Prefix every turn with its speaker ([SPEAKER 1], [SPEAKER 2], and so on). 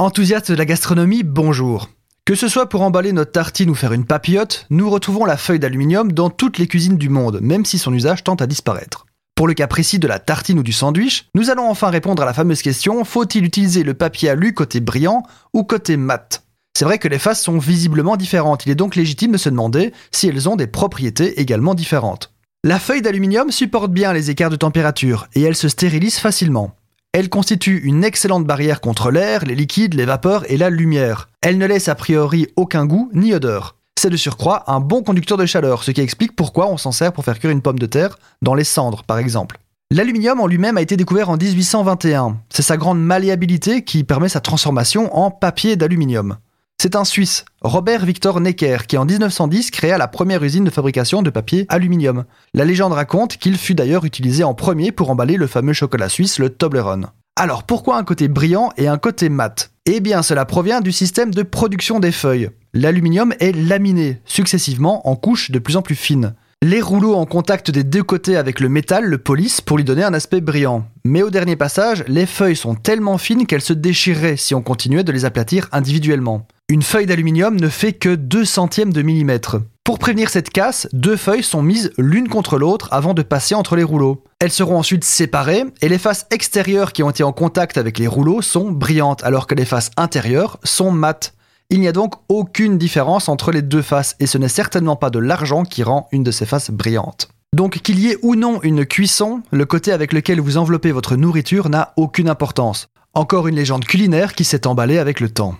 [SPEAKER 1] Enthousiaste de la gastronomie, bonjour. Que ce soit pour emballer notre tartine ou faire une papillote, nous retrouvons la feuille d'aluminium dans toutes les cuisines du monde, même si son usage tend à disparaître. Pour le cas précis de la tartine ou du sandwich, nous allons enfin répondre à la fameuse question faut-il utiliser le papier alu côté brillant ou côté mat? C'est vrai que les faces sont visiblement différentes, il est donc légitime de se demander si elles ont des propriétés également différentes. La feuille d'aluminium supporte bien les écarts de température et elle se stérilise facilement. Elle constitue une excellente barrière contre l'air, les liquides, les vapeurs et la lumière. Elle ne laisse a priori aucun goût ni odeur. C'est de surcroît un bon conducteur de chaleur, ce qui explique pourquoi on s'en sert pour faire cuire une pomme de terre dans les cendres par exemple. L'aluminium en lui-même a été découvert en 1821. C'est sa grande malléabilité qui permet sa transformation en papier d'aluminium. C'est un Suisse, Robert Victor Necker, qui en 1910 créa la première usine de fabrication de papier aluminium. La légende raconte qu'il fut d'ailleurs utilisé en premier pour emballer le fameux chocolat suisse, le Toblerone. Alors pourquoi un côté brillant et un côté mat? Eh bien cela provient du système de production des feuilles. L'aluminium est laminé, successivement en couches de plus en plus fines. Les rouleaux en contact des deux côtés avec le métal le polissent pour lui donner un aspect brillant. Mais au dernier passage, les feuilles sont tellement fines qu'elles se déchireraient si on continuait de les aplatir individuellement. Une feuille d'aluminium ne fait que 2 centièmes de millimètre. Pour prévenir cette casse, deux feuilles sont mises l'une contre l'autre avant de passer entre les rouleaux. Elles seront ensuite séparées et les faces extérieures qui ont été en contact avec les rouleaux sont brillantes alors que les faces intérieures sont mates. Il n'y a donc aucune différence entre les deux faces et ce n'est certainement pas de l'argent qui rend une de ces faces brillante. Donc qu'il y ait ou non une cuisson, le côté avec lequel vous enveloppez votre nourriture n'a aucune importance. Encore une légende culinaire qui s'est emballée avec le temps.